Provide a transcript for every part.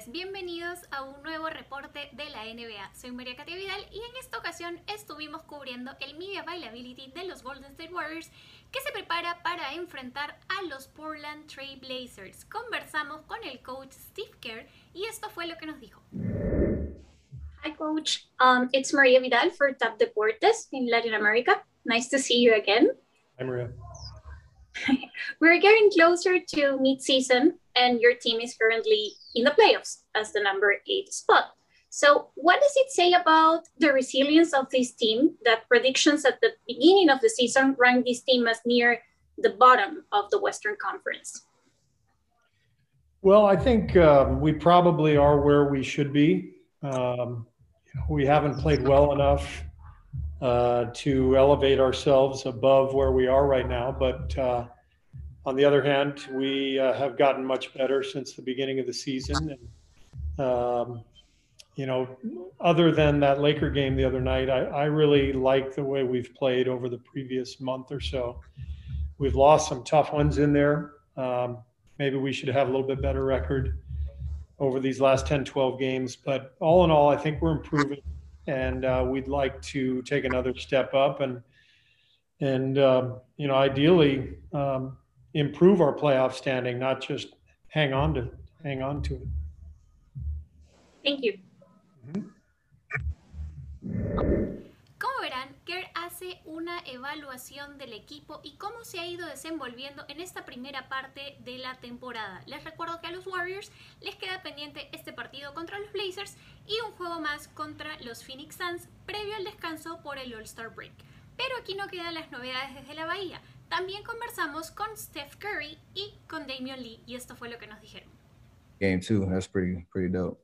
señores, bienvenidos a un nuevo reporte de la NBA. Soy María Katia Vidal y en esta ocasión estuvimos cubriendo el Media Availability de los Golden State Warriors que se prepara para enfrentar a los Portland Trail Blazers. Conversamos con el coach Steve Kerr y esto fue lo que nos dijo. Hi coach, um, it's Maria Vidal for Tap Deportes in Latin America. Nice to see you again. Hi Maria. We're getting closer to mid-season and your team is currently in the playoffs as the number eight spot. So, what does it say about the resilience of this team that predictions at the beginning of the season ranked this team as near the bottom of the Western Conference? Well, I think um, we probably are where we should be. Um, we haven't played well enough uh, to elevate ourselves above where we are right now, but uh, on the other hand, we uh, have gotten much better since the beginning of the season. And, um, you know, other than that Laker game the other night, I, I really like the way we've played over the previous month or so. We've lost some tough ones in there. Um, maybe we should have a little bit better record over these last 10, 12 games. But all in all, I think we're improving, and uh, we'd like to take another step up and and um, you know ideally um, improve our playoff standing, not just hang on to hang on to it. Thank you. Como verán, Kerr hace una evaluación del equipo y cómo se ha ido desenvolviendo en esta primera parte de la temporada. Les recuerdo que a los Warriors les queda pendiente este partido contra los Blazers y un juego más contra los Phoenix Suns previo al descanso por el All-Star Break. Pero aquí no quedan las novedades desde la Bahía. También conversamos con Steph Curry y con Damion Lee y esto fue lo que nos dijeron. Game two, that's pretty pretty dope.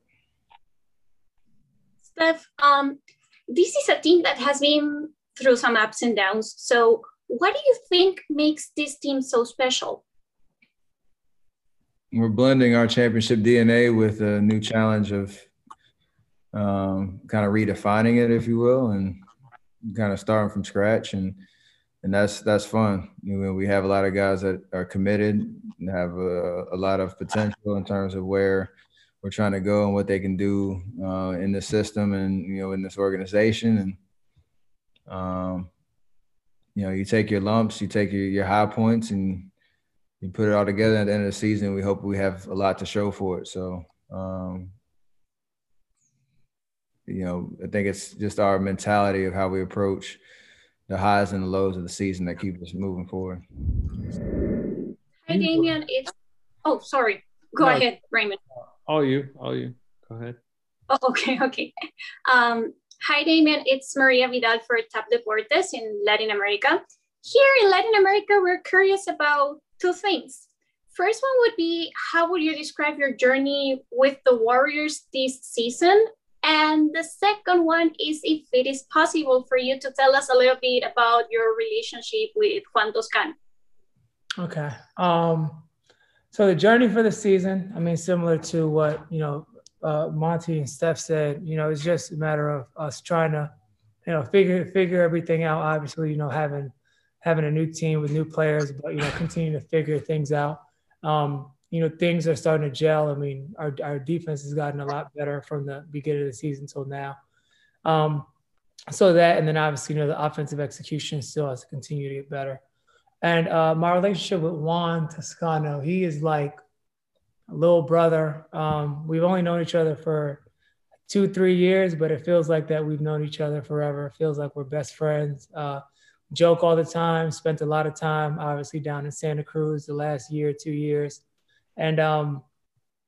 Steph, um, this is a team that has been through some ups and downs. So, what do you think makes this team so special? We're blending our championship DNA with a new challenge of um, kind of redefining it, if you will, and kind of starting from scratch. And and that's that's fun. We have a lot of guys that are committed and have a, a, lot of potential in terms of where we're trying to go and what they can do uh, in the system and you know in this organization. And um, you know, you take your lumps, you take your, your high points, and you put it all together. At the end of the season, we hope we have a lot to show for it. So. Um, you know, I think it's just our mentality of how we approach the highs and the lows of the season that keep us moving forward. Hi, Damion. It's oh, sorry. Go no, ahead, Raymond. All you, all you. Go ahead. Oh, okay, okay. Um, hi, Damion. It's Maria Vidal for Tap Deportes in Latin America. Here in Latin America, we're curious about two things. First one would be how would you describe your journey with the Warriors this season? And the second one is if it is possible for you to tell us a little bit about your relationship with Juan Toscano. Okay. Um, so the journey for the season, I mean, similar to what, you know, uh, Monty and Steph said, you know, it's just a matter of us trying to, you know, figure figure everything out. Obviously, you know, having having a new team with new players, but you know, continue to figure things out. Um, you know things are starting to gel. I mean, our our defense has gotten a lot better from the beginning of the season till now. Um, so that, and then obviously, you know, the offensive execution still has to continue to get better. And uh, my relationship with Juan Toscano, he is like a little brother. Um, we've only known each other for two, three years, but it feels like that we've known each other forever. It feels like we're best friends. Uh, joke all the time. Spent a lot of time, obviously, down in Santa Cruz the last year, two years and um,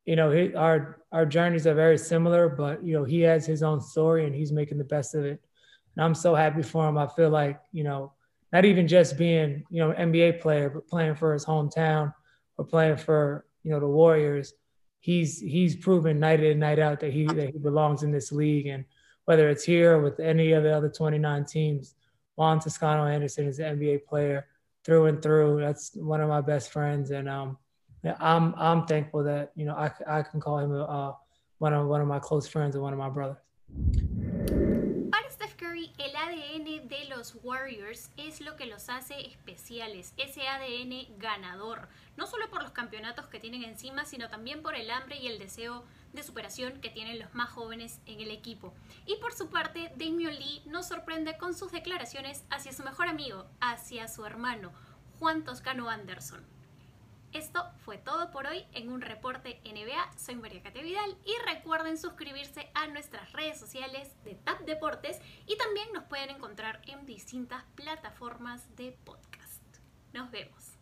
you know, he, our our journeys are very similar, but you know, he has his own story and he's making the best of it. And I'm so happy for him. I feel like you know, not even just being you know NBA player, but playing for his hometown or playing for you know the Warriors. He's he's proven night in and night out that he that he belongs in this league, and whether it's here or with any of the other 29 teams, Juan Toscano Anderson is an NBA player through and through. That's one of my best friends, and um, I'm I'm thankful that you know I, I can call him uh, one of one of my close friends and one of my brothers. Para Steph Curry, el ADN de los Warriors es lo que los hace especiales, ese ADN ganador, no solo por los campeonatos que tienen encima, sino también por el hambre y el deseo de superación que tienen los más jóvenes en el equipo. Y por su parte, Damian Lee nos sorprende con sus declaraciones hacia su mejor amigo, hacia su hermano, Juan Toscano Anderson. Esto fue todo por hoy en un reporte NBA. Soy María Cate Vidal y recuerden suscribirse a nuestras redes sociales de TAP Deportes y también nos pueden encontrar en distintas plataformas de podcast. Nos vemos.